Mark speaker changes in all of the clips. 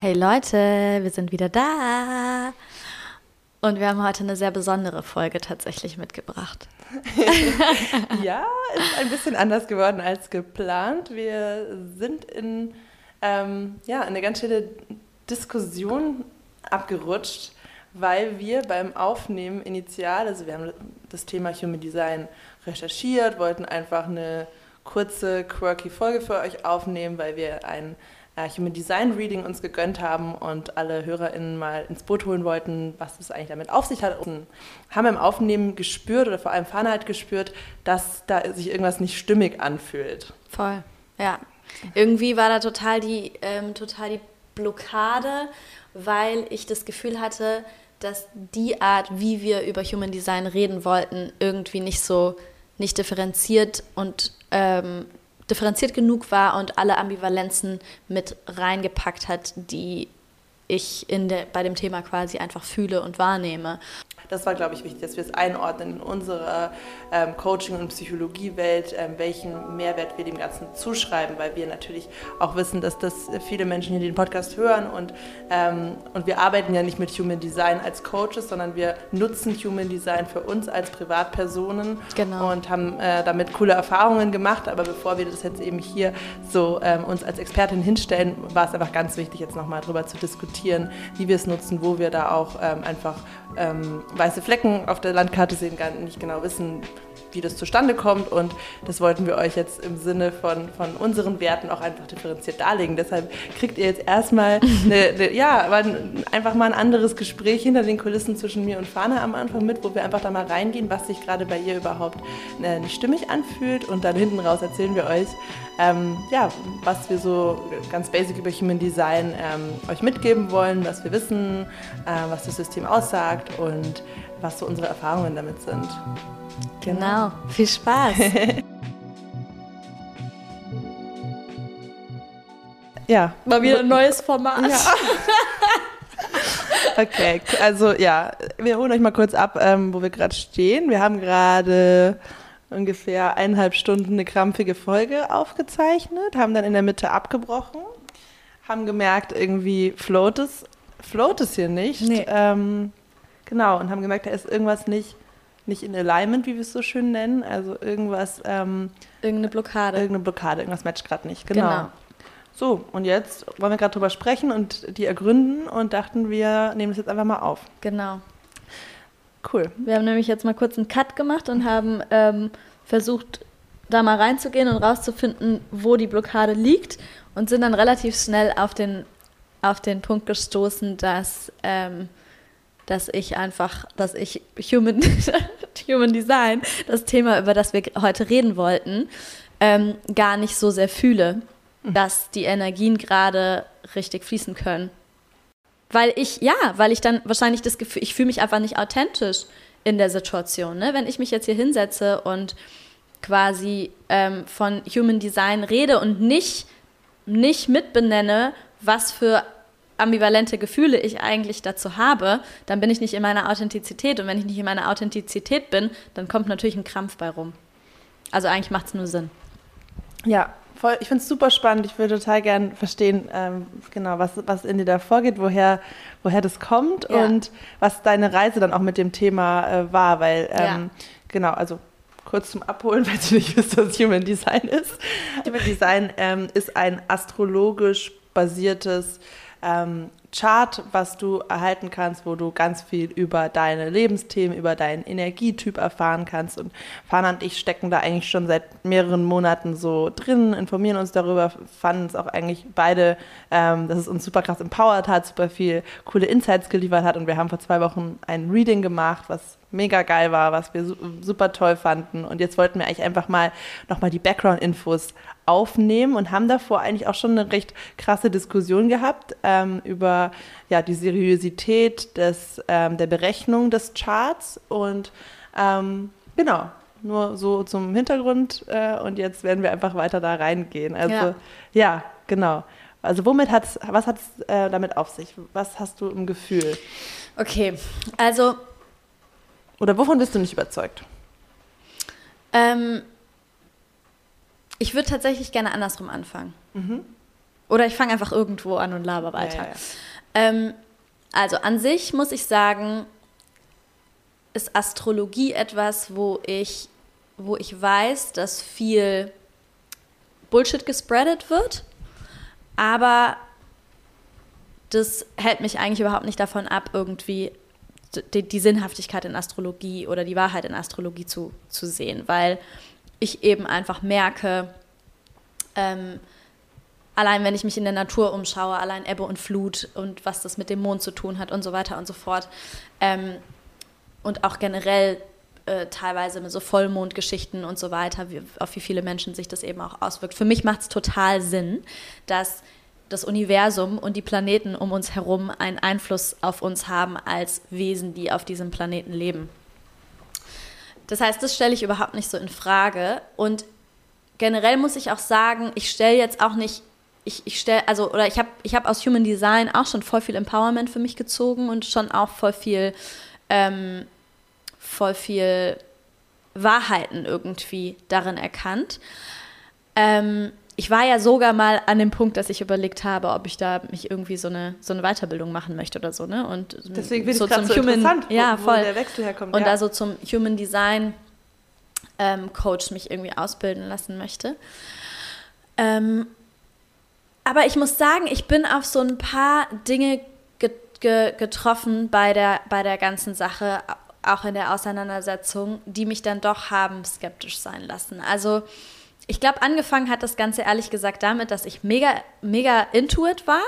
Speaker 1: Hey Leute, wir sind wieder da. Und wir haben heute eine sehr besondere Folge tatsächlich mitgebracht.
Speaker 2: ja, ist ein bisschen anders geworden als geplant. Wir sind in, ähm, ja, in eine ganz schöne Diskussion abgerutscht, weil wir beim Aufnehmen initial, also wir haben das Thema Human Design recherchiert, wollten einfach eine kurze, quirky Folge für euch aufnehmen, weil wir ein äh, Human Design Reading uns gegönnt haben und alle HörerInnen mal ins Boot holen wollten, was es eigentlich damit auf sich hat. Und haben im Aufnehmen gespürt oder vor allem Fana hat gespürt, dass da sich irgendwas nicht stimmig anfühlt.
Speaker 1: Voll, ja. Irgendwie war da total die, ähm, total die Blockade, weil ich das Gefühl hatte, dass die Art, wie wir über Human Design reden wollten, irgendwie nicht so nicht differenziert und ähm, differenziert genug war und alle Ambivalenzen mit reingepackt hat, die ich in der, bei dem Thema quasi einfach fühle und wahrnehme.
Speaker 2: Das war, glaube ich, wichtig, dass wir es einordnen in unserer ähm, Coaching- und Psychologiewelt, ähm, welchen Mehrwert wir dem Ganzen zuschreiben, weil wir natürlich auch wissen, dass das viele Menschen hier den Podcast hören und, ähm, und wir arbeiten ja nicht mit Human Design als Coaches, sondern wir nutzen Human Design für uns als Privatpersonen genau. und haben äh, damit coole Erfahrungen gemacht. Aber bevor wir das jetzt eben hier so ähm, uns als Expertin hinstellen, war es einfach ganz wichtig, jetzt nochmal darüber zu diskutieren, wie wir es nutzen, wo wir da auch ähm, einfach ähm, weiße Flecken auf der Landkarte sehen, gar nicht genau wissen, wie das zustande kommt. Und das wollten wir euch jetzt im Sinne von, von unseren Werten auch einfach differenziert darlegen. Deshalb kriegt ihr jetzt erstmal eine, eine, ja, einfach mal ein anderes Gespräch hinter den Kulissen zwischen mir und Fana am Anfang mit, wo wir einfach da mal reingehen, was sich gerade bei ihr überhaupt äh, nicht stimmig anfühlt. Und dann hinten raus erzählen wir euch, ähm, ja, was wir so ganz basic über Human Design ähm, euch mitgeben wollen, was wir wissen, äh, was das System aussagt und was so unsere Erfahrungen damit sind.
Speaker 1: Genau, viel Spaß.
Speaker 2: ja.
Speaker 1: Mal wieder ein neues Format. Ja.
Speaker 2: okay, also ja, wir holen euch mal kurz ab, ähm, wo wir gerade stehen. Wir haben gerade ungefähr eineinhalb Stunden eine krampfige Folge aufgezeichnet, haben dann in der Mitte abgebrochen, haben gemerkt, irgendwie float es, float es hier nicht. Nee. Ähm, genau, und haben gemerkt, da ist irgendwas nicht nicht in Alignment, wie wir es so schön nennen. Also irgendwas. Ähm,
Speaker 1: irgendeine Blockade.
Speaker 2: Irgendeine Blockade, irgendwas matcht gerade nicht. Genau. genau. So, und jetzt wollen wir gerade drüber sprechen und die ergründen und dachten, wir nehmen das jetzt einfach mal auf.
Speaker 1: Genau. Cool. Wir haben nämlich jetzt mal kurz einen Cut gemacht und haben ähm, versucht, da mal reinzugehen und rauszufinden, wo die Blockade liegt und sind dann relativ schnell auf den, auf den Punkt gestoßen, dass ähm, dass ich einfach, dass ich Human, Human Design, das Thema, über das wir heute reden wollten, ähm, gar nicht so sehr fühle, mhm. dass die Energien gerade richtig fließen können. Weil ich, ja, weil ich dann wahrscheinlich das Gefühl, ich fühle mich einfach nicht authentisch in der Situation. Ne? Wenn ich mich jetzt hier hinsetze und quasi ähm, von Human Design rede und nicht, nicht mitbenenne, was für ambivalente Gefühle ich eigentlich dazu habe, dann bin ich nicht in meiner Authentizität. Und wenn ich nicht in meiner Authentizität bin, dann kommt natürlich ein Krampf bei rum. Also eigentlich macht es nur Sinn.
Speaker 2: Ja, voll. Ich finde es super spannend. Ich würde total gern verstehen, ähm, genau, was, was in dir da vorgeht, woher, woher das kommt ja. und was deine Reise dann auch mit dem Thema äh, war. Weil, ähm, ja. genau, also kurz zum Abholen, weil du nicht wisst, was Human Design ist. Human Design ähm, ist ein astrologisch basiertes ähm, Chart, was du erhalten kannst, wo du ganz viel über deine Lebensthemen, über deinen Energietyp erfahren kannst. Und Fana und ich stecken da eigentlich schon seit mehreren Monaten so drin, informieren uns darüber, fanden es auch eigentlich beide, ähm, dass es uns super krass empowert hat, super viel coole Insights geliefert hat. Und wir haben vor zwei Wochen ein Reading gemacht, was mega geil war, was wir super toll fanden. Und jetzt wollten wir eigentlich einfach mal nochmal die Background-Infos aufnehmen und haben davor eigentlich auch schon eine recht krasse Diskussion gehabt ähm, über ja, die Seriosität des, ähm, der Berechnung des Charts. Und ähm, genau, nur so zum Hintergrund. Äh, und jetzt werden wir einfach weiter da reingehen. Also ja, ja genau. Also womit hat's, was hat es äh, damit auf sich? Was hast du im Gefühl?
Speaker 1: Okay, also
Speaker 2: oder wovon bist du nicht überzeugt?
Speaker 1: Ähm, ich würde tatsächlich gerne andersrum anfangen. Mhm. Oder ich fange einfach irgendwo an und laber weiter. Ja, ja, ja. Ähm, also an sich muss ich sagen, ist Astrologie etwas, wo ich, wo ich weiß, dass viel Bullshit gespreadet wird, aber das hält mich eigentlich überhaupt nicht davon ab, irgendwie die, die, Sinnhaftigkeit in Astrologie oder die Wahrheit in Astrologie zu, zu sehen, weil ich eben einfach merke, ähm, allein wenn ich mich in der Natur umschaue, allein Ebbe und Flut und was das mit dem Mond zu tun hat und so weiter und so fort. Ähm, und auch generell äh, teilweise mit so Vollmondgeschichten und so weiter, wie, auf wie viele Menschen sich das eben auch auswirkt. Für mich macht es total Sinn, dass das Universum und die Planeten um uns herum einen Einfluss auf uns haben als Wesen, die auf diesem Planeten leben. Das heißt, das stelle ich überhaupt nicht so in Frage. Und generell muss ich auch sagen, ich stelle jetzt auch nicht, ich, ich stelle, also, oder ich habe ich hab aus Human Design auch schon voll viel Empowerment für mich gezogen und schon auch voll viel, ähm, voll viel Wahrheiten irgendwie darin erkannt. Ähm, ich war ja sogar mal an dem Punkt, dass ich überlegt habe, ob ich da mich irgendwie so eine, so eine Weiterbildung machen möchte oder so, ne? Und
Speaker 2: Deswegen bin so ich zum so Human, interessant,
Speaker 1: wo, ja, voll. wo der Wechsel herkommt. Und ja. also zum Human Design ähm, Coach mich irgendwie ausbilden lassen möchte. Ähm, aber ich muss sagen, ich bin auf so ein paar Dinge ge ge getroffen bei der, bei der ganzen Sache, auch in der Auseinandersetzung, die mich dann doch haben skeptisch sein lassen. Also ich glaube, angefangen hat das Ganze ehrlich gesagt damit, dass ich mega, mega intuit war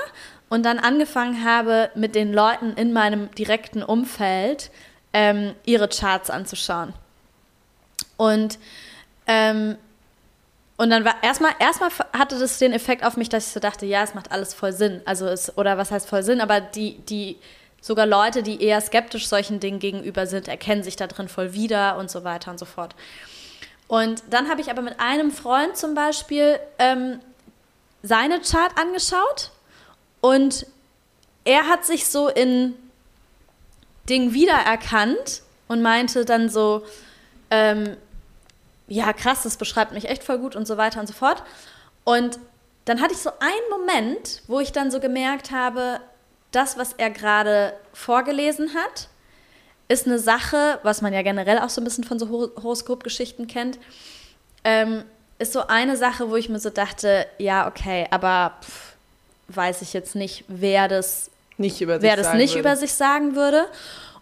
Speaker 1: und dann angefangen habe, mit den Leuten in meinem direkten Umfeld ähm, ihre Charts anzuschauen. Und, ähm, und dann war erstmal, erstmal hatte das den Effekt auf mich, dass ich so dachte, ja, es macht alles voll Sinn. Also es, oder was heißt voll Sinn, aber die, die, sogar Leute, die eher skeptisch solchen Dingen gegenüber sind, erkennen sich da drin voll wieder und so weiter und so fort. Und dann habe ich aber mit einem Freund zum Beispiel ähm, seine Chart angeschaut und er hat sich so in Ding wiedererkannt und meinte dann so, ähm, ja krass, das beschreibt mich echt voll gut und so weiter und so fort. Und dann hatte ich so einen Moment, wo ich dann so gemerkt habe, das, was er gerade vorgelesen hat, ist eine Sache, was man ja generell auch so ein bisschen von so Horoskopgeschichten kennt, ähm, ist so eine Sache, wo ich mir so dachte, ja, okay, aber pff, weiß ich jetzt nicht, wer das
Speaker 2: nicht über,
Speaker 1: wer das nicht über sich sagen würde.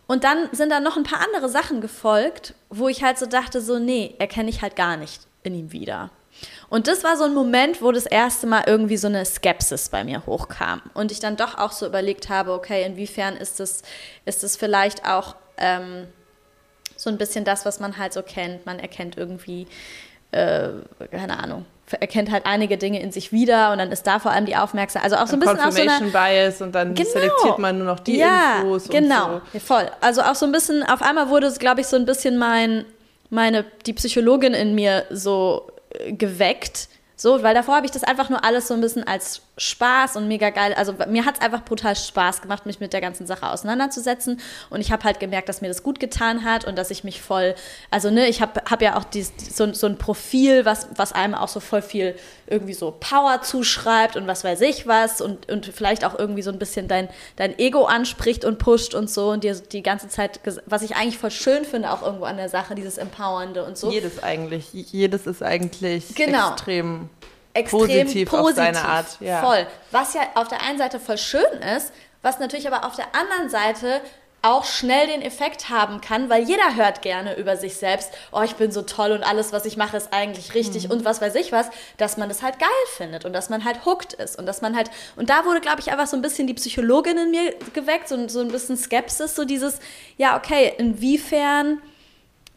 Speaker 1: Und dann sind da noch ein paar andere Sachen gefolgt, wo ich halt so dachte, so, nee, erkenne ich halt gar nicht in ihm wieder. Und das war so ein Moment, wo das erste Mal irgendwie so eine Skepsis bei mir hochkam. Und ich dann doch auch so überlegt habe, okay, inwiefern ist das, ist das vielleicht auch ähm, so ein bisschen das, was man halt so kennt. Man erkennt irgendwie, äh, keine Ahnung, erkennt halt einige Dinge in sich wieder und dann ist da vor allem die Aufmerksamkeit, also auch so ein bisschen
Speaker 2: Confirmation
Speaker 1: so
Speaker 2: eine, Bias und dann genau, selektiert man nur noch die ja, Infos
Speaker 1: genau,
Speaker 2: und
Speaker 1: so. voll. Also auch so ein bisschen, auf einmal wurde es, glaube ich, so ein bisschen mein, meine, die Psychologin in mir so äh, geweckt, so, weil davor habe ich das einfach nur alles so ein bisschen als Spaß und mega geil. Also mir hat es einfach brutal Spaß gemacht, mich mit der ganzen Sache auseinanderzusetzen. Und ich habe halt gemerkt, dass mir das gut getan hat und dass ich mich voll, also ne, ich habe hab ja auch dies, so, so ein Profil, was, was einem auch so voll viel irgendwie so Power zuschreibt und was weiß ich was und, und vielleicht auch irgendwie so ein bisschen dein, dein Ego anspricht und pusht und so und dir die ganze Zeit, was ich eigentlich voll schön finde, auch irgendwo an der Sache, dieses Empowernde und so.
Speaker 2: Jedes eigentlich. Jedes ist eigentlich
Speaker 1: genau.
Speaker 2: extrem
Speaker 1: extrem
Speaker 2: positiv,
Speaker 1: positiv
Speaker 2: auf seine Art. Ja.
Speaker 1: Voll. Was ja auf der einen Seite voll schön ist, was natürlich aber auf der anderen Seite auch schnell den Effekt haben kann, weil jeder hört gerne über sich selbst, oh, ich bin so toll und alles, was ich mache, ist eigentlich richtig mhm. und was weiß ich was, dass man das halt geil findet und dass man halt hooked ist und dass man halt, und da wurde, glaube ich, einfach so ein bisschen die Psychologin in mir geweckt, so, so ein bisschen Skepsis, so dieses, ja, okay, inwiefern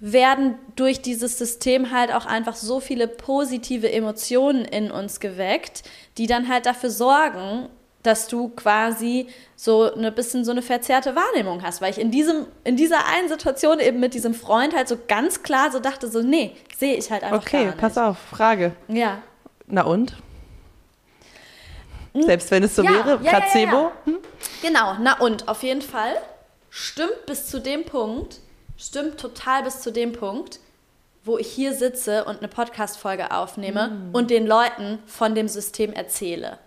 Speaker 1: werden durch dieses System halt auch einfach so viele positive Emotionen in uns geweckt, die dann halt dafür sorgen, dass du quasi so ein bisschen so eine verzerrte Wahrnehmung hast, weil ich in diesem in dieser einen Situation eben mit diesem Freund halt so ganz klar so dachte so nee, sehe ich halt einfach okay, gar nicht.
Speaker 2: Okay, pass auf, Frage.
Speaker 1: Ja.
Speaker 2: Na und? Hm? Selbst wenn es so ja, wäre, ja, Placebo? Ja, hm?
Speaker 1: Genau, na und auf jeden Fall stimmt bis zu dem Punkt, stimmt total bis zu dem Punkt, wo ich hier sitze und eine Podcast-Folge aufnehme mm. und den Leuten von dem System erzähle.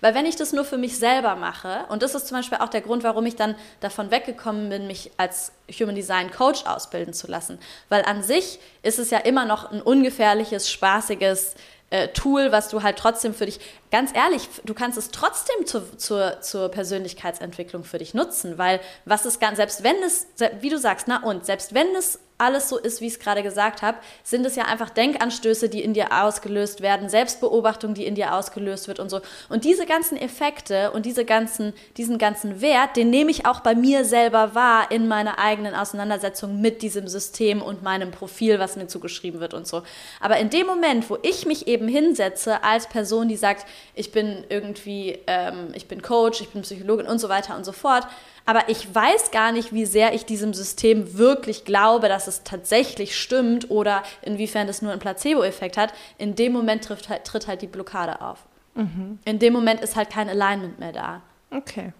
Speaker 1: Weil wenn ich das nur für mich selber mache, und das ist zum Beispiel auch der Grund, warum ich dann davon weggekommen bin, mich als Human Design Coach ausbilden zu lassen. Weil an sich ist es ja immer noch ein ungefährliches, spaßiges, äh, Tool, was du halt trotzdem für dich, ganz ehrlich, du kannst es trotzdem zu, zur, zur Persönlichkeitsentwicklung für dich nutzen, weil was ist ganz, selbst wenn es, wie du sagst, na und, selbst wenn es alles so ist, wie ich es gerade gesagt habe, sind es ja einfach Denkanstöße, die in dir ausgelöst werden, Selbstbeobachtung, die in dir ausgelöst wird und so. Und diese ganzen Effekte und diese ganzen, diesen ganzen Wert, den nehme ich auch bei mir selber wahr in meiner eigenen Auseinandersetzung mit diesem System und meinem Profil, was mir zugeschrieben wird und so. Aber in dem Moment, wo ich mich eben hinsetze als Person, die sagt, ich bin irgendwie, ähm, ich bin Coach, ich bin Psychologin und so weiter und so fort, aber ich weiß gar nicht, wie sehr ich diesem System wirklich glaube, dass es tatsächlich stimmt oder inwiefern es nur einen Placebo-Effekt hat. In dem Moment tritt halt, tritt halt die Blockade auf. Mhm. In dem Moment ist halt kein Alignment mehr da.
Speaker 2: Okay.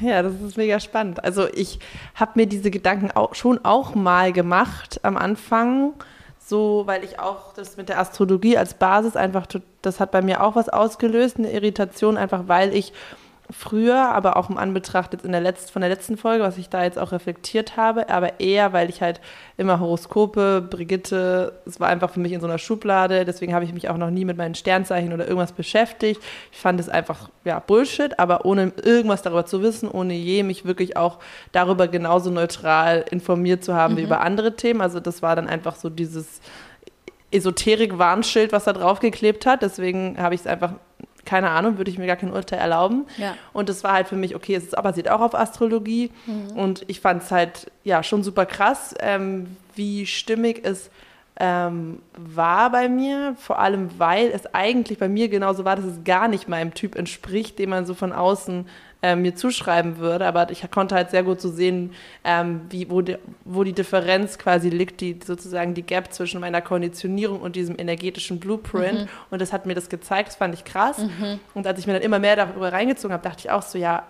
Speaker 2: Ja, das ist mega spannend. Also ich habe mir diese Gedanken auch, schon auch mal gemacht am Anfang, so weil ich auch das mit der Astrologie als Basis einfach, das hat bei mir auch was ausgelöst, eine Irritation, einfach weil ich früher, aber auch im Anbetracht jetzt in der letzten, von der letzten Folge, was ich da jetzt auch reflektiert habe, aber eher, weil ich halt immer Horoskope, Brigitte, es war einfach für mich in so einer Schublade, deswegen habe ich mich auch noch nie mit meinen Sternzeichen oder irgendwas beschäftigt. Ich fand es einfach, ja, Bullshit, aber ohne irgendwas darüber zu wissen, ohne je mich wirklich auch darüber genauso neutral informiert zu haben mhm. wie über andere Themen. Also das war dann einfach so dieses Esoterik-Warnschild, was da draufgeklebt hat. Deswegen habe ich es einfach keine Ahnung, würde ich mir gar kein Urteil erlauben. Ja. Und das war halt für mich, okay, es basiert auch auf Astrologie. Mhm. Und ich fand es halt, ja, schon super krass, ähm, wie stimmig es ähm, war bei mir, vor allem weil es eigentlich bei mir genauso war, dass es gar nicht meinem Typ entspricht, den man so von außen äh, mir zuschreiben würde. Aber ich konnte halt sehr gut so sehen, ähm, wie, wo, die, wo die Differenz quasi liegt, die sozusagen die Gap zwischen meiner Konditionierung und diesem energetischen Blueprint. Mhm. Und das hat mir das gezeigt, das fand ich krass. Mhm. Und als ich mir dann immer mehr darüber reingezogen habe, dachte ich auch so, ja,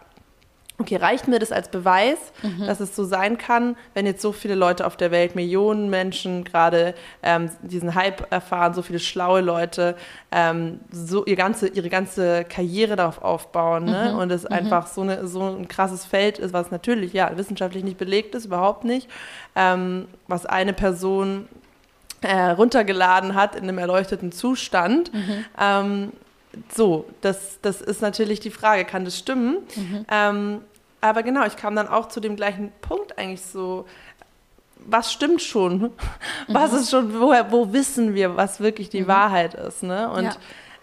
Speaker 2: okay, reicht mir das als Beweis, mhm. dass es so sein kann, wenn jetzt so viele Leute auf der Welt, Millionen Menschen gerade ähm, diesen Hype erfahren, so viele schlaue Leute, ähm, so ihr ganze, ihre ganze Karriere darauf aufbauen ne? Mhm. und es mhm. einfach so, eine, so ein krasses Feld ist, was natürlich ja wissenschaftlich nicht belegt ist, überhaupt nicht, ähm, was eine Person äh, runtergeladen hat in einem erleuchteten Zustand. Mhm. Ähm, so, das, das ist natürlich die Frage, kann das stimmen? Mhm. Ähm, aber genau, ich kam dann auch zu dem gleichen Punkt eigentlich so, was stimmt schon? Mhm. Was ist schon, woher, wo wissen wir, was wirklich die mhm. Wahrheit ist? Ne? Und ja.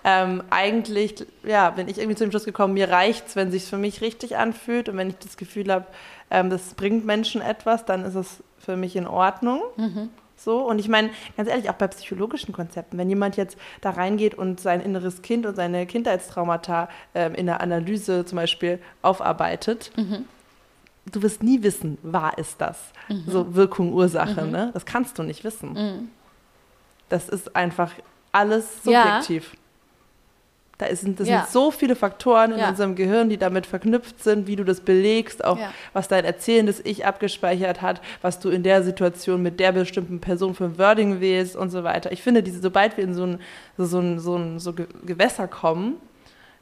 Speaker 2: ähm, eigentlich, ja, bin ich irgendwie zu dem Schluss gekommen, mir reicht es, wenn es sich für mich richtig anfühlt und wenn ich das Gefühl habe, ähm, das bringt Menschen etwas, dann ist es für mich in Ordnung. So, und ich meine, ganz ehrlich, auch bei psychologischen Konzepten, wenn jemand jetzt da reingeht und sein inneres Kind und seine Kindheitstraumata äh, in der Analyse zum Beispiel aufarbeitet, mhm. du wirst nie wissen, wahr ist das? Mhm. So Wirkung, Ursache, mhm. ne? Das kannst du nicht wissen. Mhm. Das ist einfach alles subjektiv. Ja. Da sind, das ja. sind so viele Faktoren in ja. unserem Gehirn, die damit verknüpft sind, wie du das belegst, auch ja. was dein erzählendes Ich abgespeichert hat, was du in der Situation mit der bestimmten Person für ein Wording wählst und so weiter. Ich finde, diese, sobald wir in so ein, so ein, so ein so Gewässer kommen,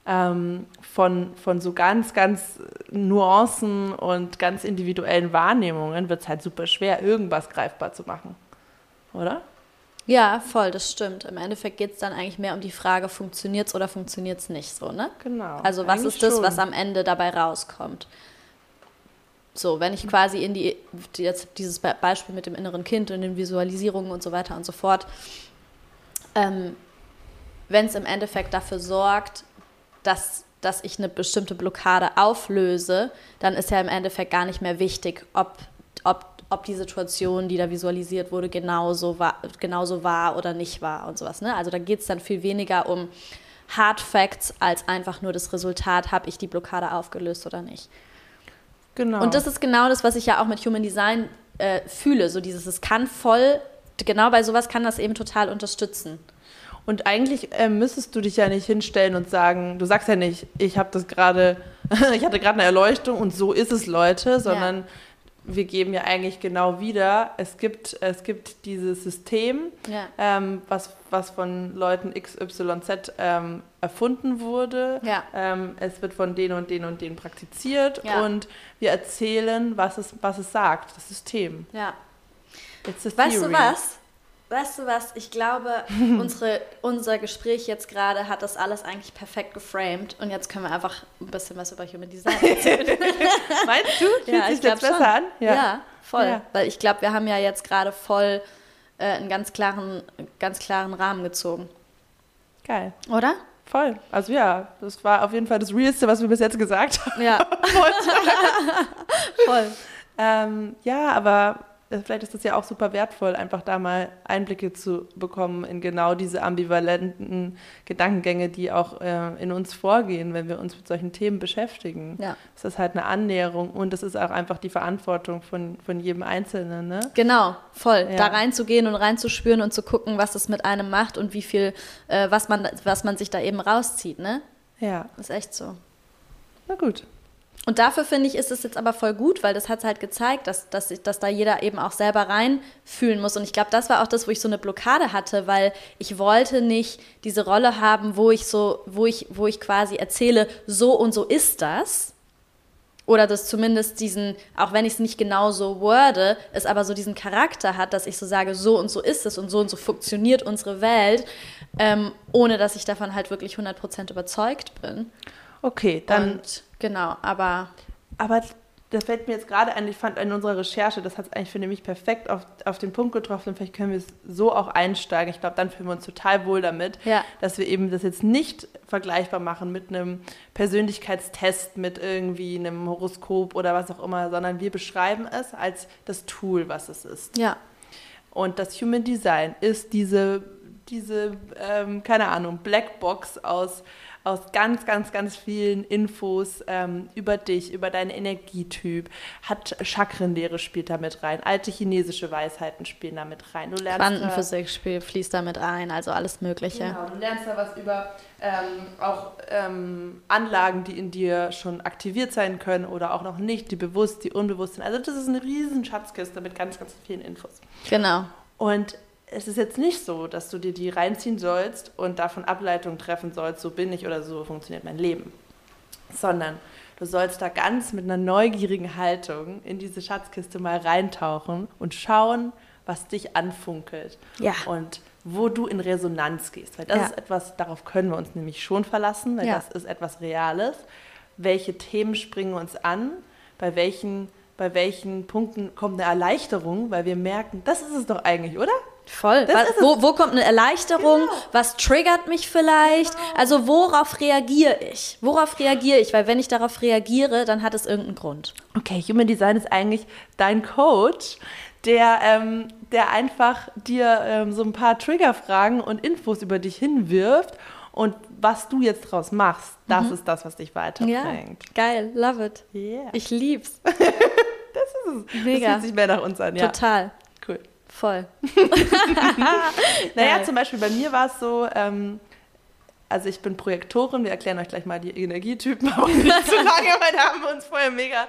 Speaker 2: ähm, von, von so ganz, ganz Nuancen und ganz individuellen Wahrnehmungen, wird es halt super schwer, irgendwas greifbar zu machen. Oder?
Speaker 1: Ja, voll, das stimmt. Im Endeffekt geht es dann eigentlich mehr um die Frage, funktioniert es oder funktioniert es nicht so, ne?
Speaker 2: Genau.
Speaker 1: Also was ist das, schon. was am Ende dabei rauskommt? So, wenn ich quasi in die, jetzt dieses Beispiel mit dem inneren Kind und den Visualisierungen und so weiter und so fort, ähm, wenn es im Endeffekt dafür sorgt, dass, dass ich eine bestimmte Blockade auflöse, dann ist ja im Endeffekt gar nicht mehr wichtig, ob, ob ob die Situation, die da visualisiert wurde, genauso war, genauso war oder nicht war und sowas. Ne? Also da geht es dann viel weniger um Hard Facts als einfach nur das Resultat, habe ich die Blockade aufgelöst oder nicht. Genau. Und das ist genau das, was ich ja auch mit Human Design äh, fühle. So dieses, es kann voll, genau bei sowas kann das eben total unterstützen.
Speaker 2: Und eigentlich äh, müsstest du dich ja nicht hinstellen und sagen, du sagst ja nicht, ich habe das gerade, ich hatte gerade eine Erleuchtung und so ist es, Leute, sondern ja wir geben ja eigentlich genau wieder, es gibt, es gibt dieses System,
Speaker 1: Ja.
Speaker 2: ähm, was, was von Leuten XYZ ähm, erfunden wurde.
Speaker 1: Ja.
Speaker 2: Ähm, es wird von denen und denen und denen praktiziert
Speaker 1: Ja.
Speaker 2: und wir erzählen, was es, was es sagt, das System.
Speaker 1: Ja. Weißt du was? Weißt du was? Ich glaube, unsere, unser Gespräch jetzt gerade hat das alles eigentlich perfekt geframed und jetzt können wir einfach ein bisschen was über Human Design erzählen.
Speaker 2: Meinst du? Fühlt
Speaker 1: ja,
Speaker 2: sich
Speaker 1: ich glaube
Speaker 2: jetzt besser
Speaker 1: schon.
Speaker 2: an?
Speaker 1: Ja, voll.
Speaker 2: Ja.
Speaker 1: Weil ich glaube, wir haben ja jetzt gerade voll äh, einen ganz klaren, ganz klaren Rahmen gezogen.
Speaker 2: Geil.
Speaker 1: Oder?
Speaker 2: Voll. Also ja, das war auf jeden Fall das Realste, was wir bis jetzt gesagt haben.
Speaker 1: Ja. voll.
Speaker 2: Ähm, ja, aber vielleicht ist das ja auch super wertvoll, einfach da mal Einblicke zu bekommen in genau diese ambivalenten Gedankengänge, die auch äh, in uns vorgehen, wenn wir uns mit solchen Themen beschäftigen.
Speaker 1: Ja.
Speaker 2: Das ist halt eine Annäherung und das ist auch einfach die Verantwortung von, von jedem Einzelnen. Ne?
Speaker 1: Genau, voll.
Speaker 2: Ja.
Speaker 1: Da reinzugehen und reinzuspüren und zu gucken, was es mit einem macht und wie viel, äh, was, man, was man sich da eben rauszieht, ne?
Speaker 2: Ja,
Speaker 1: ist echt so.
Speaker 2: na gut.
Speaker 1: Und dafür finde ich, ist es jetzt aber voll gut, weil das hat halt gezeigt, dass, dass, ich, dass da jeder eben auch selber reinfühlen muss. Und ich glaube, das war auch das, wo ich so eine Blockade hatte, weil ich wollte nicht diese Rolle haben, wo ich so, wo ich, wo ich quasi erzähle, so und so ist das. Oder das zumindest diesen, auch wenn ich es nicht genau so worde, es aber so diesen Charakter hat, dass ich so sage, so und so ist es und so und so funktioniert unsere Welt, ähm, ohne dass ich davon halt wirklich 100% überzeugt bin.
Speaker 2: Okay, dann
Speaker 1: und genau, aber
Speaker 2: Aber das fällt mir jetzt gerade ein, ich fand in unserer Recherche, das hat es eigentlich, finde ich, perfekt auf, auf den Punkt getroffen. Und vielleicht können wir es so auch einsteigen. Ich glaube, dann fühlen wir uns total wohl damit,
Speaker 1: Ja.
Speaker 2: dass wir eben das jetzt nicht vergleichbar machen mit einem Persönlichkeitstest, mit irgendwie einem Horoskop oder was auch immer, sondern wir beschreiben es als das Tool, was es ist.
Speaker 1: ja,
Speaker 2: Und das Human Design ist diese, diese ähm, keine Ahnung, Blackbox aus, aus ganz, ganz, ganz vielen Infos ähm, über dich, über deinen Energietyp. Hat Chakrenlehre spielt da mit rein, alte chinesische Weisheiten spielen da mit rein. Du lernst da-
Speaker 1: Quantenphysik spielt, fließt damit ein, also alles Mögliche.
Speaker 2: Genau, du lernst da was über ähm, auch ähm, Anlagen, die in dir schon aktiviert sein können oder auch noch nicht, die bewusst, die unbewusst sind. Also das ist eine riesen Schatzkiste mit ganz, ganz vielen Infos.
Speaker 1: Genau.
Speaker 2: Und es ist jetzt nicht so, dass du dir die reinziehen sollst und davon Ableitungen treffen sollst, so bin ich oder so funktioniert mein Leben. Sondern du sollst da ganz mit einer neugierigen Haltung in diese Schatzkiste mal reintauchen und schauen, was dich anfunkelt.
Speaker 1: Ja.
Speaker 2: Und wo du in Resonanz gehst. Weil das
Speaker 1: Ja.
Speaker 2: ist etwas, darauf können wir uns nämlich schon verlassen, weil
Speaker 1: Ja.
Speaker 2: das ist etwas Reales. Welche Themen springen uns an? Bei welchen, bei welchen Punkten kommt eine Erleichterung? Weil wir merken, das ist es doch eigentlich, oder?
Speaker 1: Voll. Was, wo, wo kommt eine Erleichterung?
Speaker 2: Genau.
Speaker 1: Was triggert mich vielleicht? Also worauf reagiere ich? Worauf reagiere ich? Weil wenn ich darauf reagiere, dann hat es irgendeinen Grund.
Speaker 2: Okay, Human Design ist eigentlich dein Coach, der, ähm, der einfach dir ähm, so ein paar Triggerfragen und Infos über dich hinwirft. Und was du jetzt draus machst, das ist das, was dich weiterbringt.
Speaker 1: Geil, love it.
Speaker 2: Yeah.
Speaker 1: Ich lieb's.
Speaker 2: das ist es.
Speaker 1: Mega.
Speaker 2: Das fühlt sich mehr nach uns an, ja.
Speaker 1: Total.
Speaker 2: Cool.
Speaker 1: Voll.
Speaker 2: Naja, zum Beispiel bei mir war es so, ähm, also ich bin Projektorin, wir erklären euch gleich mal die Energietypen, aber nicht zu lange, weil da haben wir uns vorher mega,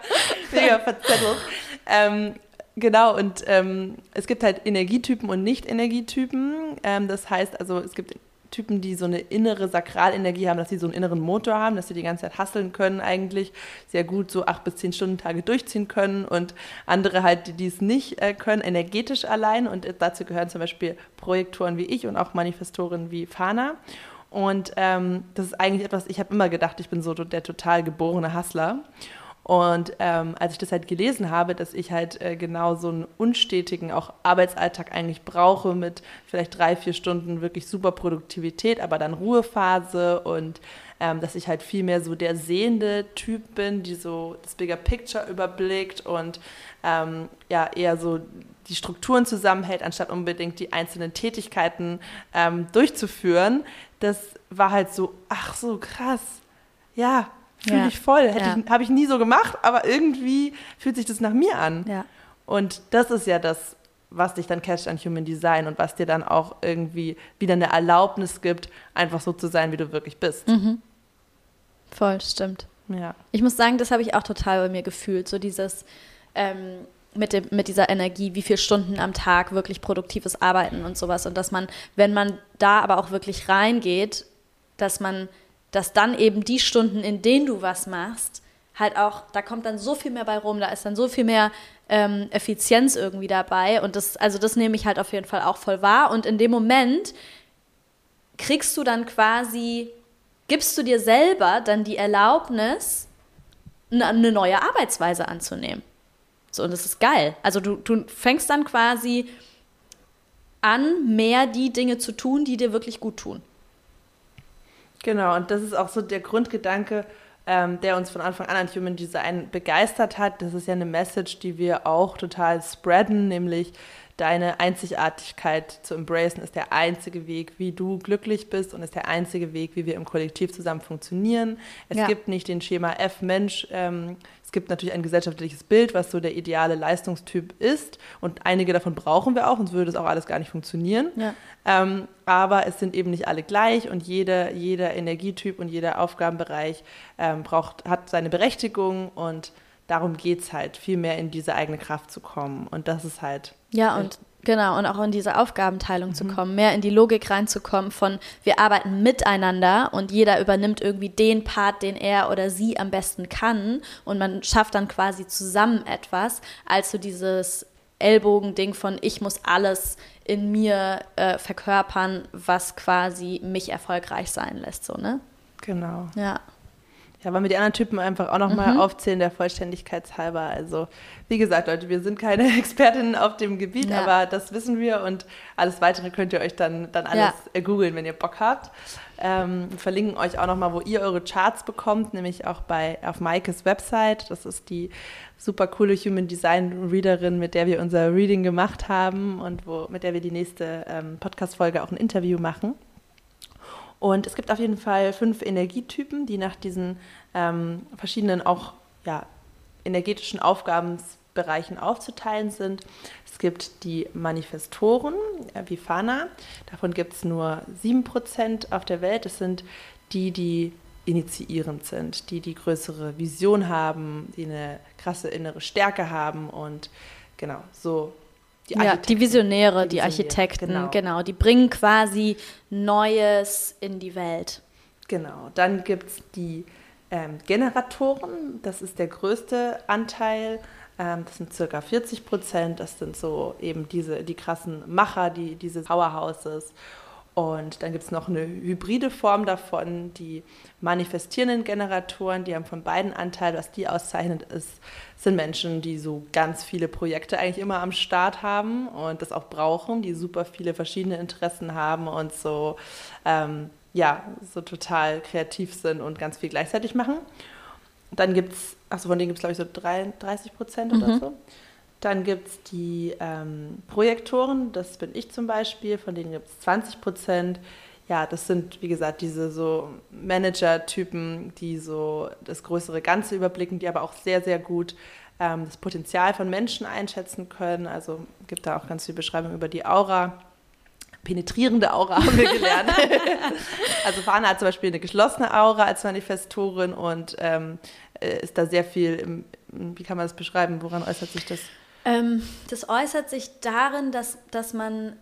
Speaker 2: mega verzettelt. Ähm, genau, und ähm, es gibt halt Energietypen und Nicht-Energietypen. Ähm, das heißt also, es gibt Typen, die so eine innere Sakralenergie haben, dass sie so einen inneren Motor haben, dass sie die ganze Zeit hasseln können eigentlich, sehr gut so acht bis zehn Stunden Tage durchziehen können und andere halt, die es nicht äh, können, energetisch allein und dazu gehören zum Beispiel Projektoren wie ich und auch Manifestoren wie Fana. Und ähm, das ist eigentlich etwas, ich habe immer gedacht, ich bin so der total geborene Hustler. Und ähm, als ich das halt gelesen habe, dass ich halt äh, genau so einen unstetigen auch Arbeitsalltag eigentlich brauche mit vielleicht drei, vier Stunden wirklich super Produktivität, aber dann Ruhephase und ähm, dass ich halt viel mehr so der sehende Typ bin, die so das Bigger Picture überblickt und ähm, ja eher so die Strukturen zusammenhält, anstatt unbedingt die einzelnen Tätigkeiten ähm, durchzuführen. Das war halt so, ach so krass, ja, fühle
Speaker 1: Ja.
Speaker 2: ich voll.
Speaker 1: Ja.
Speaker 2: Habe ich nie so gemacht, aber irgendwie fühlt sich das nach mir an.
Speaker 1: Ja.
Speaker 2: Und das ist ja das, was dich dann catcht an Human Design und was dir dann auch irgendwie wieder eine Erlaubnis gibt, einfach so zu sein, wie du wirklich bist.
Speaker 1: Mhm. Voll, stimmt.
Speaker 2: Ja.
Speaker 1: Ich muss sagen, das habe ich auch total bei mir gefühlt. So dieses, ähm, mit, dem, mit dieser Energie, wie viele Stunden am Tag wirklich produktives Arbeiten und sowas. Und dass man, wenn man da aber auch wirklich reingeht, dass man, dass dann eben die Stunden, in denen du was machst, halt auch, da kommt dann so viel mehr bei rum, da ist dann so viel mehr ähm, Effizienz irgendwie dabei. Und das, also das nehme ich halt auf jeden Fall auch voll wahr. Und in dem Moment kriegst du dann quasi, gibst du dir selber dann die Erlaubnis, eine neue Arbeitsweise anzunehmen. So, und das ist geil. Also du, du fängst dann quasi an, mehr die Dinge zu tun, die dir wirklich gut tun.
Speaker 2: Genau, und das ist auch so der Grundgedanke, ähm, der uns von Anfang an an Human Design begeistert hat. Das ist ja eine Message, die wir auch total spreaden, nämlich deine Einzigartigkeit zu embracen, ist der einzige Weg, wie du glücklich bist und ist der einzige Weg, wie wir im Kollektiv zusammen funktionieren. Es ja. gibt nicht den Schema F Mensch. Ähm, es gibt natürlich ein gesellschaftliches Bild, was so der ideale Leistungstyp ist. Und einige davon brauchen wir auch, sonst würde das auch alles gar nicht funktionieren. Ja. Ähm, aber es sind eben nicht alle gleich und jeder, jeder Energietyp und jeder Aufgabenbereich ähm, braucht, hat seine Berechtigung und darum geht es halt, viel mehr in diese eigene Kraft zu kommen. Und das ist halt.
Speaker 1: Ja, und genau, und auch in diese Aufgabenteilung mhm. zu kommen, mehr in die Logik reinzukommen von, wir arbeiten miteinander und jeder übernimmt irgendwie den Part, den er oder sie am besten kann und man schafft dann quasi zusammen etwas, als so dieses Ellbogending von, ich muss alles in mir äh, verkörpern, was quasi mich erfolgreich sein lässt, so, ne?
Speaker 2: Genau.
Speaker 1: Ja.
Speaker 2: Ja, wollen wir die anderen Typen einfach auch nochmal mhm. aufzählen, der Vollständigkeit halber. Also, wie gesagt, Leute, wir sind keine Expertinnen auf dem Gebiet, ja. aber das wissen wir und alles weitere könnt ihr euch dann, dann alles ja. googeln, wenn ihr Bock habt. Ähm, wir verlinken euch auch nochmal, wo ihr eure Charts bekommt, nämlich auch bei, auf Maikes Website. Das ist die super coole Human Design Readerin, mit der wir unser Reading gemacht haben und wo, mit der wir die nächste ähm, Podcast-Folge auch ein Interview machen. Und es gibt auf jeden Fall fünf Energietypen, die nach diesen ähm, verschiedenen auch ja, energetischen Aufgabenbereichen aufzuteilen sind. Es gibt die Manifestoren, äh, wie Fana. Davon gibt es nur 7% auf der Welt. Das sind die, die initiierend sind, die die größere Vision haben, die eine krasse innere Stärke haben und genau, so
Speaker 1: die, ja, die Visionäre, die, die Architekten, genau. genau. Die bringen quasi Neues in die Welt.
Speaker 2: Genau. Dann gibt es die ähm, Generatoren. Das ist der größte Anteil. Ähm, das sind circa 40 Prozent. Das sind so eben diese, die krassen Macher, die, diese Powerhouses. Und dann gibt es noch eine hybride Form davon, die manifestierenden Generatoren, die haben von beiden Anteil. Was die auszeichnet ist, sind Menschen, die so ganz viele Projekte eigentlich immer am Start haben und das auch brauchen, die super viele verschiedene Interessen haben und so, ähm, ja, so total kreativ sind und ganz viel gleichzeitig machen. dann gibt es, also von denen gibt es glaube ich so 33 Prozent mhm. oder so. Dann gibt es die ähm, Projektoren, das bin ich zum Beispiel, von denen gibt es 20 Prozent. Ja, das sind, wie gesagt, diese so Manager-Typen, die so das größere Ganze überblicken, die aber auch sehr, sehr gut ähm, das Potenzial von Menschen einschätzen können. Also gibt da auch ganz viel Beschreibung über die Aura. Penetrierende Aura haben wir gelernt. also Fana hat zum Beispiel eine geschlossene Aura als Manifestorin und ähm, äh, ist da sehr viel, im, wie kann man das beschreiben? Woran äußert sich das?
Speaker 1: Ähm, das äußert sich darin, dass, dass man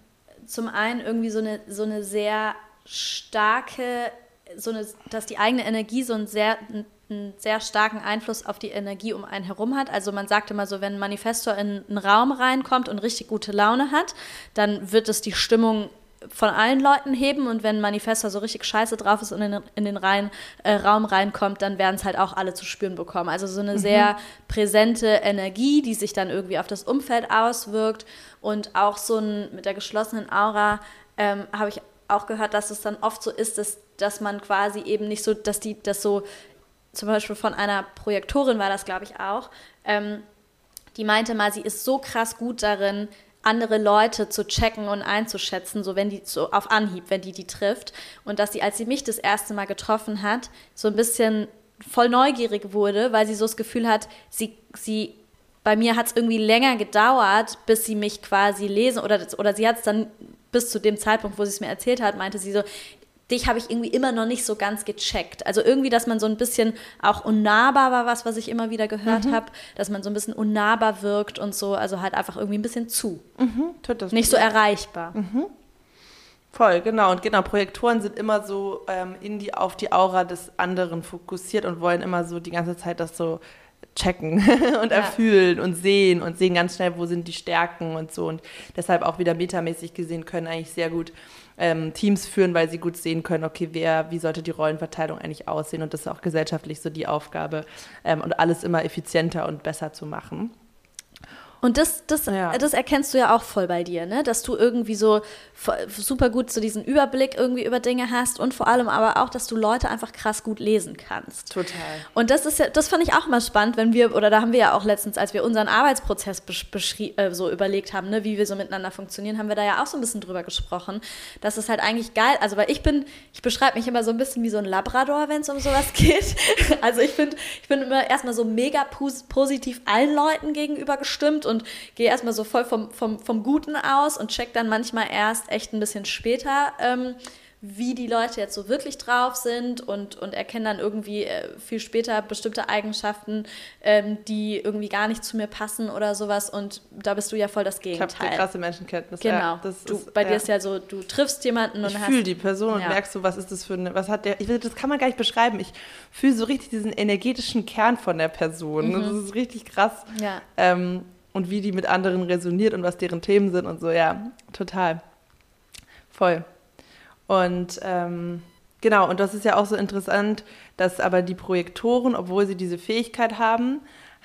Speaker 1: zum einen irgendwie so eine, so eine sehr starke, so eine, dass die eigene Energie so einen sehr, einen sehr starken Einfluss auf die Energie um einen herum hat. Also man sagt immer so, wenn ein Manifestor in einen Raum reinkommt und richtig gute Laune hat, dann wird es die Stimmung von allen Leuten heben und wenn Manifestor so richtig scheiße drauf ist und in, in den rein, äh, Raum reinkommt, dann werden es halt auch alle zu spüren bekommen. Also so eine mhm. sehr präsente Energie, die sich dann irgendwie auf das Umfeld auswirkt und auch so ein, mit der geschlossenen Aura ähm, habe ich auch gehört, dass es dann oft so ist, dass, dass man quasi eben nicht so, dass die, das so, zum Beispiel von einer Projektorin war das, glaube ich, auch, ähm, die meinte mal, sie ist so krass gut darin, andere Leute zu checken und einzuschätzen, so wenn die so auf Anhieb, wenn die die trifft. Und dass sie, als sie mich das erste Mal getroffen hat, so ein bisschen voll neugierig wurde, weil sie so das Gefühl hat, sie, sie bei mir hat es irgendwie länger gedauert, bis sie mich quasi lesen oder, oder sie hat es dann bis zu dem Zeitpunkt, wo sie es mir erzählt hat, meinte sie so, dich habe ich irgendwie immer noch nicht so ganz gecheckt. Also irgendwie, dass man so ein bisschen auch unnahbar war, was, was ich immer wieder gehört mhm. habe, dass man so ein bisschen unnahbar wirkt und so, also halt einfach irgendwie ein bisschen zu. Mhm, nicht so erreichbar. Mhm.
Speaker 2: Voll, genau. Und genau, Projektoren sind immer so ähm, in die, auf die Aura des anderen fokussiert und wollen immer so die ganze Zeit das so checken und ja. erfühlen und sehen und sehen ganz schnell, wo sind die Stärken und so. Und deshalb auch wieder metamäßig gesehen können eigentlich sehr gut ähm, Teams führen, weil sie gut sehen können, okay, wer, wie sollte die Rollenverteilung eigentlich aussehen. Und das ist auch gesellschaftlich so die Aufgabe ähm, und alles immer effizienter und besser zu machen.
Speaker 1: Und das, das, ja. das erkennst du ja auch voll bei dir, ne? Dass du irgendwie so super gut so diesen Überblick irgendwie über Dinge hast und vor allem aber auch, dass du Leute einfach krass gut lesen kannst.
Speaker 2: Total.
Speaker 1: Und das ist ja, das fand ich auch mal spannend, wenn wir, oder da haben wir ja auch letztens, als wir unseren Arbeitsprozess äh, so überlegt haben, ne, wie wir so miteinander funktionieren, haben wir da ja auch so ein bisschen drüber gesprochen. Das ist halt eigentlich geil. Also, weil ich bin, ich beschreibe mich immer so ein bisschen wie so ein Labrador, wenn es um sowas geht. also ich finde, ich bin immer erstmal so mega positiv allen Leuten gegenüber gestimmt und gehe erstmal so voll vom, vom, vom Guten aus und check dann manchmal erst echt ein bisschen später, ähm, wie die Leute jetzt so wirklich drauf sind und, und erkenne dann irgendwie äh, viel später bestimmte Eigenschaften, ähm, die irgendwie gar nicht zu mir passen oder sowas. Und da bist du ja voll das Gegenteil.
Speaker 2: Ich habe krasse Menschenkenntnis.
Speaker 1: Genau. Ja, du, ist, bei ja. dir ist ja so, du triffst jemanden
Speaker 2: und ich fühle die Person ja. und merkst so, was ist das für eine, was hat der, ich das kann man gar nicht beschreiben. Ich fühle so richtig diesen energetischen Kern von der Person. Mhm. Das ist richtig krass.
Speaker 1: Ja.
Speaker 2: Ähm, und wie die mit anderen resoniert und was deren Themen sind und so, ja, total. Voll. Und ähm, genau, und das ist ja auch so interessant, dass aber die Projektoren, obwohl sie diese Fähigkeit haben,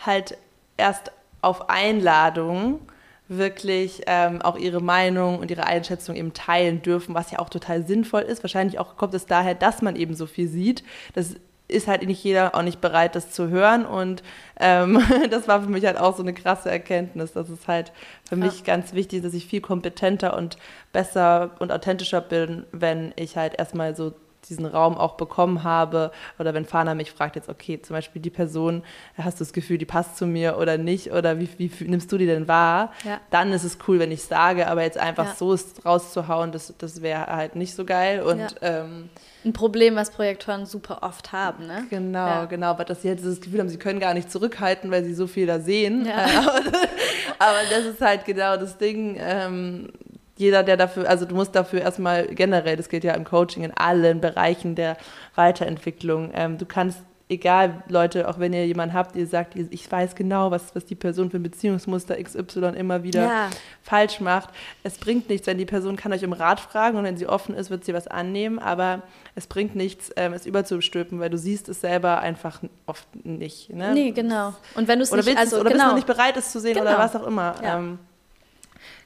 Speaker 2: halt erst auf Einladung wirklich ähm, auch ihre Meinung und ihre Einschätzung eben teilen dürfen, was ja auch total sinnvoll ist. Wahrscheinlich auch kommt es daher, dass man eben so viel sieht. Das ist halt nicht jeder auch nicht bereit, das zu hören. Und ähm, das war für mich halt auch so eine krasse Erkenntnis. Das ist halt für ja. mich ganz wichtig, dass ich viel kompetenter und besser und authentischer bin, wenn ich halt erstmal so diesen Raum auch bekommen habe oder wenn Fana mich fragt jetzt, okay, zum Beispiel die Person, hast du das Gefühl, die passt zu mir oder nicht oder wie, wie nimmst du die denn wahr, ja. dann ist es cool, wenn ich sage, aber jetzt einfach ja. so rauszuhauen, das, das wäre halt nicht so geil und ja. ähm,
Speaker 1: ein Problem, was Projektoren super oft haben, ne?
Speaker 2: Genau, genau, aber dass sie jetzt das Gefühl haben, sie können gar nicht zurückhalten, weil sie so viel da sehen. aber das ist halt genau das Ding, ähm, jeder, der dafür, also du musst dafür erstmal generell, das geht ja im Coaching in allen Bereichen der Weiterentwicklung, ähm, du kannst egal, Leute, auch wenn ihr jemanden habt, ihr sagt, ich weiß genau, was, was die Person für ein Beziehungsmuster XY immer wieder ja. falsch macht. Es bringt nichts, wenn die Person kann euch um Rat fragen und wenn sie offen ist, wird sie was annehmen, aber es bringt nichts, ähm, es überzustülpen, weil du siehst es selber einfach oft nicht. Ne?
Speaker 1: Nee, genau. Und wenn du es nicht,
Speaker 2: also, oder genau. bist du genau. nicht bereit, es zu sehen genau. oder was auch immer. Ja. Ähm,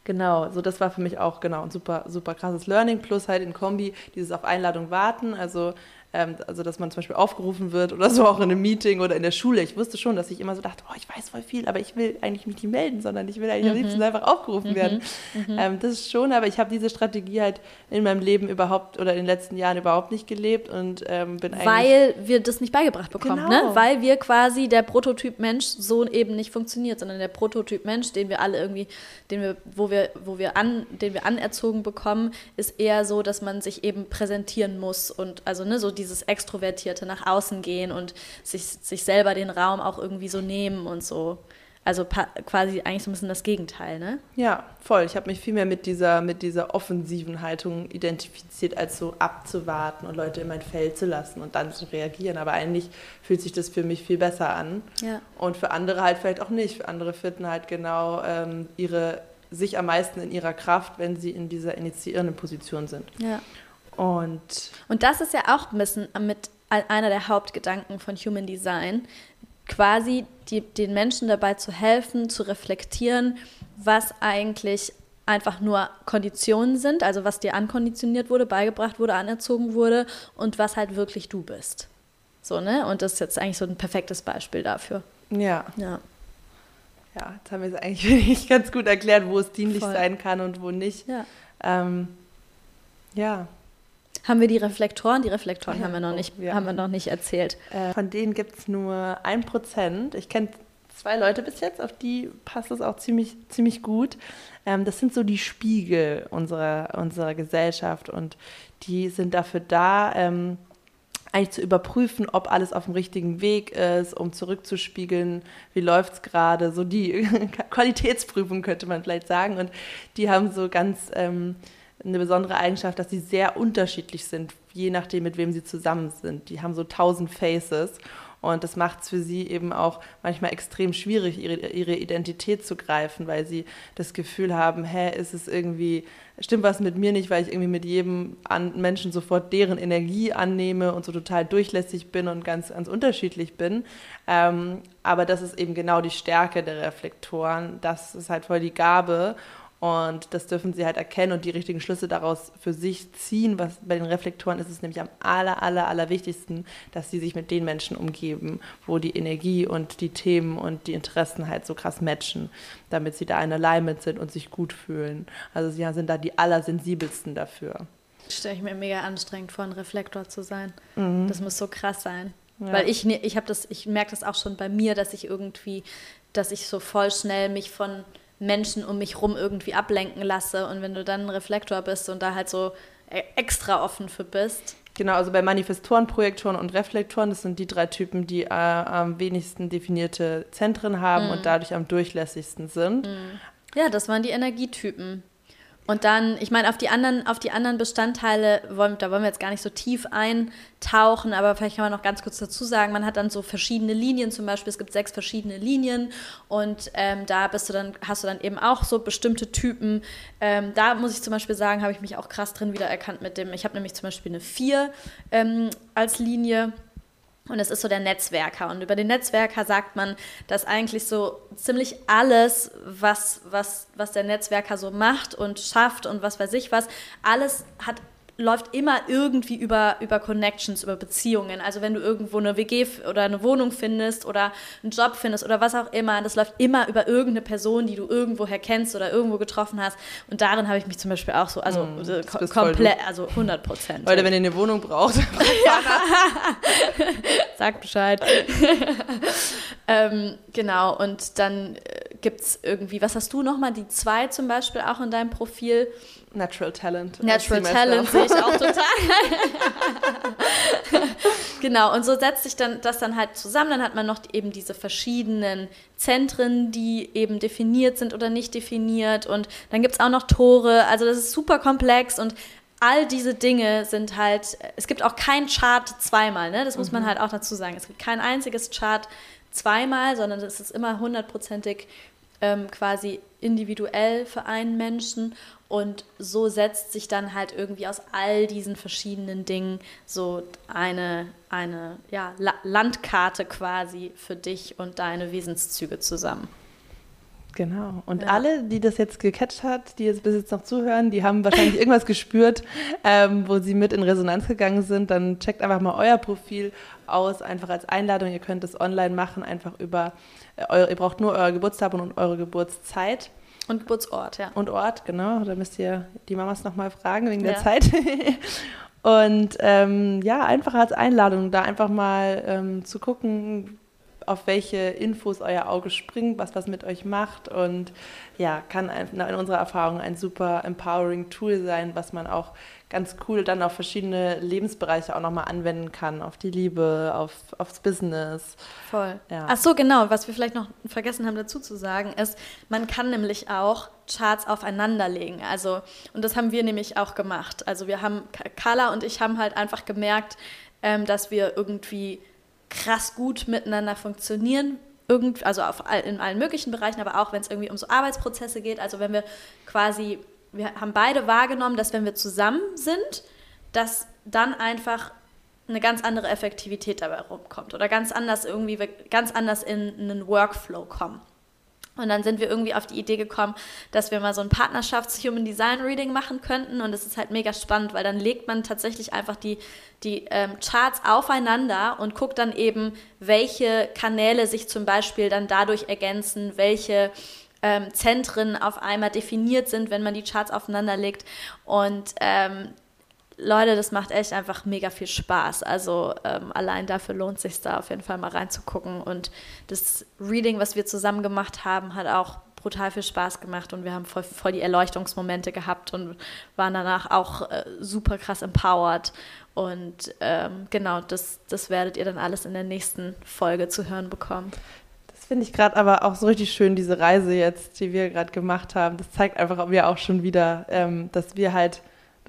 Speaker 2: Genau, so das war für mich auch genau ein super, super krasses Learning, plus halt in Kombi dieses auf Einladung warten. Also also dass man zum Beispiel aufgerufen wird oder so auch in einem Meeting oder in der Schule. Ich wusste schon, dass ich immer so dachte, oh, ich weiß voll viel, aber ich will eigentlich mich nicht melden, sondern ich will eigentlich mhm. am liebsten einfach aufgerufen mhm. werden. Mhm. Ähm, das ist schon, aber ich habe diese Strategie halt in meinem Leben überhaupt oder in den letzten Jahren überhaupt nicht gelebt und ähm, bin eigentlich...
Speaker 1: Weil wir das nicht beigebracht bekommen, ne? genau. ne? Weil wir quasi der Prototyp Mensch so eben nicht funktioniert, sondern der Prototyp Mensch, den wir alle irgendwie, den wir, wo wir, wo wir an, den wir anerzogen bekommen, ist eher so, dass man sich eben präsentieren muss und also ne, so die dieses Extrovertierte nach außen gehen und sich, sich selber den Raum auch irgendwie so nehmen und so. Also quasi eigentlich so ein bisschen das Gegenteil, ne?
Speaker 2: Ja, voll. Ich habe mich viel mehr mit dieser, mit dieser offensiven Haltung identifiziert, als so abzuwarten und Leute in mein Feld zu lassen und dann zu reagieren. Aber eigentlich fühlt sich das für mich viel besser an.
Speaker 1: Ja.
Speaker 2: Und für andere halt vielleicht auch nicht. Für andere finden halt genau ähm, ihre, sich am meisten in ihrer Kraft, wenn sie in dieser initiierenden Position sind.
Speaker 1: Ja.
Speaker 2: Und,
Speaker 1: und das ist ja auch ein bisschen mit einer der Hauptgedanken von Human Design, quasi die, den Menschen dabei zu helfen, zu reflektieren, was eigentlich einfach nur Konditionen sind, also was dir ankonditioniert wurde, beigebracht wurde, anerzogen wurde und was halt wirklich du bist. So, ne? Und das ist jetzt eigentlich so ein perfektes Beispiel dafür.
Speaker 2: Ja.
Speaker 1: Ja.
Speaker 2: Ja, jetzt haben wir es eigentlich ganz gut erklärt, wo es dienlich Voll. sein kann und wo nicht.
Speaker 1: Ja.
Speaker 2: Ähm, ja.
Speaker 1: Haben wir die Reflektoren? Die Reflektoren ja, haben, wir noch nicht, ja. haben wir noch nicht erzählt.
Speaker 2: Äh, von denen gibt es nur ein Prozent. Ich kenne zwei Leute bis jetzt, auf die passt es auch ziemlich, ziemlich gut. Ähm, das sind so die Spiegel unserer, unserer Gesellschaft und die sind dafür da, ähm, eigentlich zu überprüfen, ob alles auf dem richtigen Weg ist, um zurückzuspiegeln, wie läuft es gerade, so die Qualitätsprüfung könnte man vielleicht sagen. Und die haben so ganz ähm, eine besondere Eigenschaft, dass sie sehr unterschiedlich sind, je nachdem, mit wem sie zusammen sind. Die haben so tausend Faces und das macht es für sie eben auch manchmal extrem schwierig, ihre, ihre Identität zu greifen, weil sie das Gefühl haben, hä, ist es irgendwie, stimmt was mit mir nicht, weil ich irgendwie mit jedem Menschen sofort deren Energie annehme und so total durchlässig bin und ganz, ganz unterschiedlich bin. Ähm, aber das ist eben genau die Stärke der Reflektoren. Das ist halt voll die Gabe. Und das dürfen sie halt erkennen und die richtigen Schlüsse daraus für sich ziehen. Was bei den Reflektoren ist es nämlich am aller, aller, aller wichtigsten, dass sie sich mit den Menschen umgeben, wo die Energie und die Themen und die Interessen halt so krass matchen, damit sie da in Alignment sind und sich gut fühlen. Also sie sind da die allersensibelsten dafür.
Speaker 1: Stelle ich mir mega anstrengend vor, ein Reflektor zu sein. Mhm. Das muss so krass sein. Ja. Weil ich, ich habe das, ich merke das auch schon bei mir, dass ich irgendwie, dass ich so voll schnell mich von Menschen um mich rum irgendwie ablenken lasse. Und wenn du dann ein Reflektor bist und da halt so e-, extra offen für bist.
Speaker 2: Genau, also bei Manifestoren, Projektoren und Reflektoren, das sind die drei Typen, die äh, am wenigsten definierte Zentren haben mm. und dadurch am durchlässigsten sind. Mm.
Speaker 1: Ja, das waren die Energietypen. Und dann, ich meine, auf die anderen, auf die anderen Bestandteile, wollen, da wollen wir jetzt gar nicht so tief eintauchen, aber vielleicht kann man noch ganz kurz dazu sagen, man hat dann so verschiedene Linien, zum Beispiel, es gibt sechs verschiedene Linien und ähm, da bist du dann, hast du dann eben auch so bestimmte Typen. Ähm, da muss ich zum Beispiel sagen, habe ich mich auch krass drin wiedererkannt mit dem, ich habe nämlich zum Beispiel eine vier ähm, als Linie. Und es ist so der Netzwerker. Und über den Netzwerker sagt man, dass eigentlich so ziemlich alles, was, was, was der Netzwerker so macht und schafft und was weiß ich was, alles hat läuft immer irgendwie über, über Connections, über Beziehungen. Also wenn du irgendwo eine WG oder eine Wohnung findest oder einen Job findest oder was auch immer, das läuft immer über irgendeine Person, die du irgendwoher kennst oder irgendwo getroffen hast. Und darin habe ich mich zum Beispiel auch so, also mm, ko komplett, also 100 Prozent.
Speaker 2: Leute, wenn ihr eine Wohnung braucht,
Speaker 1: sagt Bescheid. ähm, genau, und dann äh, gibt es irgendwie, was hast du nochmal, die zwei zum Beispiel auch in deinem Profil?
Speaker 2: Natural Talent.
Speaker 1: Natural Talent sehe ich auch total. genau, und so setzt sich dann das dann halt zusammen. Dann hat man noch eben diese verschiedenen Zentren, die eben definiert sind oder nicht definiert. Und dann gibt es auch noch Tore. Also das ist super komplex und all diese Dinge sind halt, es gibt auch kein Chart zweimal, ne? das muss man mhm. halt auch dazu sagen. Es gibt kein einziges Chart zweimal, sondern es ist immer hundertprozentig ähm, quasi individuell für einen Menschen und so setzt sich dann halt irgendwie aus all diesen verschiedenen Dingen so eine, eine ja, Landkarte quasi für dich und deine Wesenszüge zusammen.
Speaker 2: Genau. Und ja. alle, die das jetzt gecatcht hat, die jetzt bis jetzt noch zuhören, die haben wahrscheinlich irgendwas gespürt, ähm, wo sie mit in Resonanz gegangen sind. Dann checkt einfach mal euer Profil aus, einfach als Einladung. Ihr könnt es online machen, einfach über, äh, eure, ihr braucht nur euer Geburtsdatum und eure Geburtszeit.
Speaker 1: Und Geburtsort, ja.
Speaker 2: Und Ort, genau. Da müsst ihr die Mamas nochmal fragen wegen ja. der Zeit. und ähm, ja, einfach als Einladung, da einfach mal ähm, zu gucken, auf welche Infos euer Auge springt, was was mit euch macht und ja, kann in unserer Erfahrung ein super empowering Tool sein, was man auch ganz cool dann auf verschiedene Lebensbereiche auch nochmal anwenden kann, auf die Liebe, auf, aufs Business.
Speaker 1: Voll. Ja. Ach so, genau, was wir vielleicht noch vergessen haben dazu zu sagen, ist, man kann nämlich auch Charts aufeinanderlegen. Also, und das haben wir nämlich auch gemacht. Also wir haben, Carla und ich haben halt einfach gemerkt, ähm, dass wir irgendwie krass gut miteinander funktionieren. Irgend, also auf, in allen möglichen Bereichen, aber auch wenn es irgendwie um so Arbeitsprozesse geht. Also wenn wir quasi, wir haben beide wahrgenommen, dass wenn wir zusammen sind, dass dann einfach eine ganz andere Effektivität dabei rumkommt oder ganz anders irgendwie, ganz anders in einen Workflow kommen. Und dann sind wir irgendwie auf die Idee gekommen, dass wir mal so ein Partnerschafts-Human Design Reading machen könnten. Und es ist halt mega spannend, weil dann legt man tatsächlich einfach die, die ähm, Charts aufeinander und guckt dann eben, welche Kanäle sich zum Beispiel dann dadurch ergänzen, welche ähm, Zentren auf einmal definiert sind, wenn man die Charts aufeinander legt. Und ähm, Leute, das macht echt einfach mega viel Spaß. Also ähm, allein dafür lohnt sich da auf jeden Fall mal reinzugucken. Und das Reading, was wir zusammen gemacht haben, hat auch brutal viel Spaß gemacht und wir haben voll, voll die Erleuchtungsmomente gehabt und waren danach auch äh, super krass empowered. Und ähm, genau, das, das werdet ihr dann alles in der nächsten Folge zu hören bekommen.
Speaker 2: Das finde ich gerade aber auch so richtig schön, diese Reise jetzt, die wir gerade gemacht haben. Das zeigt einfach mir auch schon wieder, ähm, dass wir halt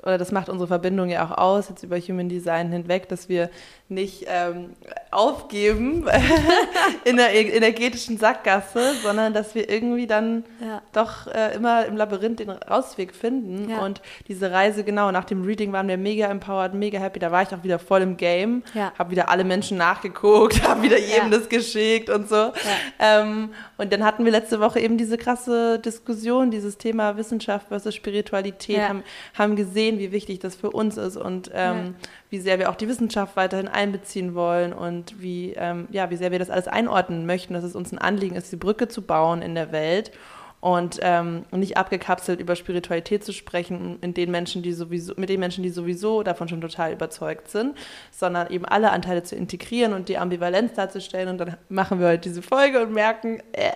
Speaker 2: oder das macht unsere Verbindung ja auch aus, jetzt über Human Design hinweg, dass wir nicht ähm, aufgeben in der energetischen Sackgasse, sondern dass wir irgendwie dann ja. doch äh, immer im Labyrinth den Rausweg finden. Ja. Und diese Reise, genau, nach dem Reading waren wir mega empowered, mega happy. Da war ich auch wieder voll im Game, ja. habe wieder alle Menschen nachgeguckt, habe wieder jedem das geschickt und so. Ähm, und dann hatten wir letzte Woche eben diese krasse Diskussion, dieses Thema Wissenschaft versus Spiritualität, haben, haben gesehen, wie wichtig das für uns ist und ähm, wie sehr wir auch die Wissenschaft weiterhin einbeziehen wollen und wie, ähm, ja, wie sehr wir das alles einordnen möchten, dass es uns ein Anliegen ist, die Brücke zu bauen in der Welt und ähm, nicht abgekapselt über Spiritualität zu sprechen, in den Menschen, die sowieso, mit den Menschen, die sowieso davon schon total überzeugt sind, sondern eben alle Anteile zu integrieren und die Ambivalenz darzustellen. Und dann machen wir heute diese Folge und merken, äh,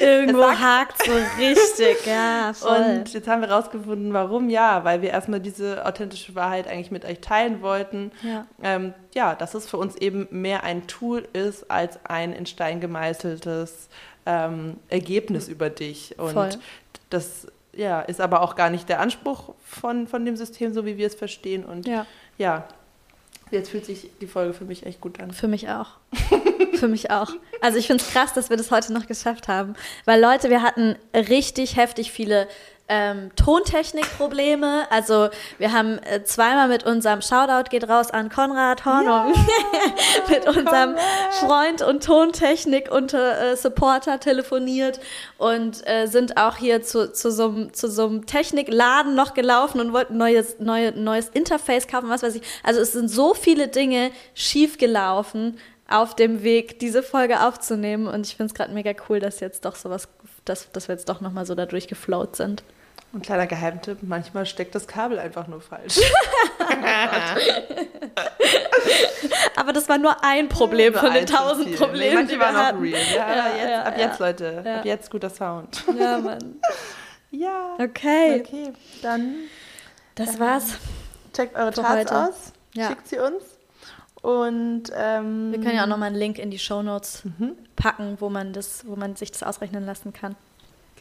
Speaker 1: Irgendwo hakt so richtig, ja.
Speaker 2: Voll. Und jetzt haben wir rausgefunden, warum ja, weil wir erstmal diese authentische Wahrheit eigentlich mit euch teilen wollten. Ja. Ähm, ja, dass es für uns eben mehr ein Tool ist als ein in Stein gemeißeltes ähm, Ergebnis über dich. Und Voll. das ja, ist aber auch gar nicht der Anspruch von, von dem System, so wie wir es verstehen. Und ja, ja Jetzt fühlt sich die Folge für mich echt gut an.
Speaker 1: Für mich auch. für mich auch. Also ich finde es krass, dass wir das heute noch geschafft haben. Weil Leute, wir hatten richtig heftig viele ähm, Tontechnikprobleme. Also wir haben äh, zweimal mit unserem Shoutout geht raus an Konrad Hornung, ja, mit unserem Freund und Tontechnik und äh, Supporter telefoniert und äh, sind auch hier zu, zu so einem Technikladen noch gelaufen und wollten neues, neue, neues Interface kaufen, was weiß ich. Also es sind so viele Dinge schief gelaufen auf dem Weg, diese Folge aufzunehmen. Und ich finde es gerade mega cool, dass jetzt doch sowas, dass, dass wir jetzt doch nochmal so dadurch geflowt sind.
Speaker 2: Und kleiner Geheimtipp, manchmal steckt das Kabel einfach nur falsch.
Speaker 1: Aber das war nur ein Problem ja, von den tausend Problemen. Nee,
Speaker 2: manche waren auch real. Ja, ja, jetzt, ja, ab jetzt, Leute. Ab jetzt guter Sound.
Speaker 1: Ja, Mann.
Speaker 2: ja.
Speaker 1: Okay.
Speaker 2: Okay, dann.
Speaker 1: Das war's.
Speaker 2: Checkt eure Charts aus. Schickt sie uns. Und ähm,
Speaker 1: wir können ja auch nochmal einen Link in die Show Notes mhm. packen, wo man das, wo man sich das ausrechnen lassen kann.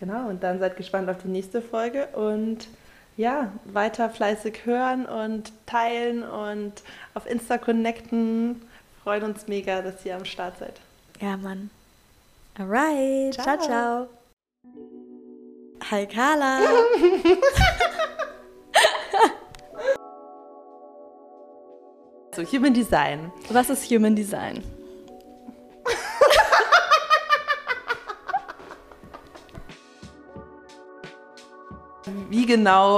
Speaker 2: Genau, und dann seid gespannt auf die nächste Folge und ja, weiter fleißig hören und teilen und auf Insta connecten. Freuen uns mega, dass ihr am Start seid.
Speaker 1: Ja, Mann. Alright. Ciao, ciao. ciao. Hi, Carla.
Speaker 2: so, Human Design.
Speaker 1: Was ist Human Design?
Speaker 2: Wie genau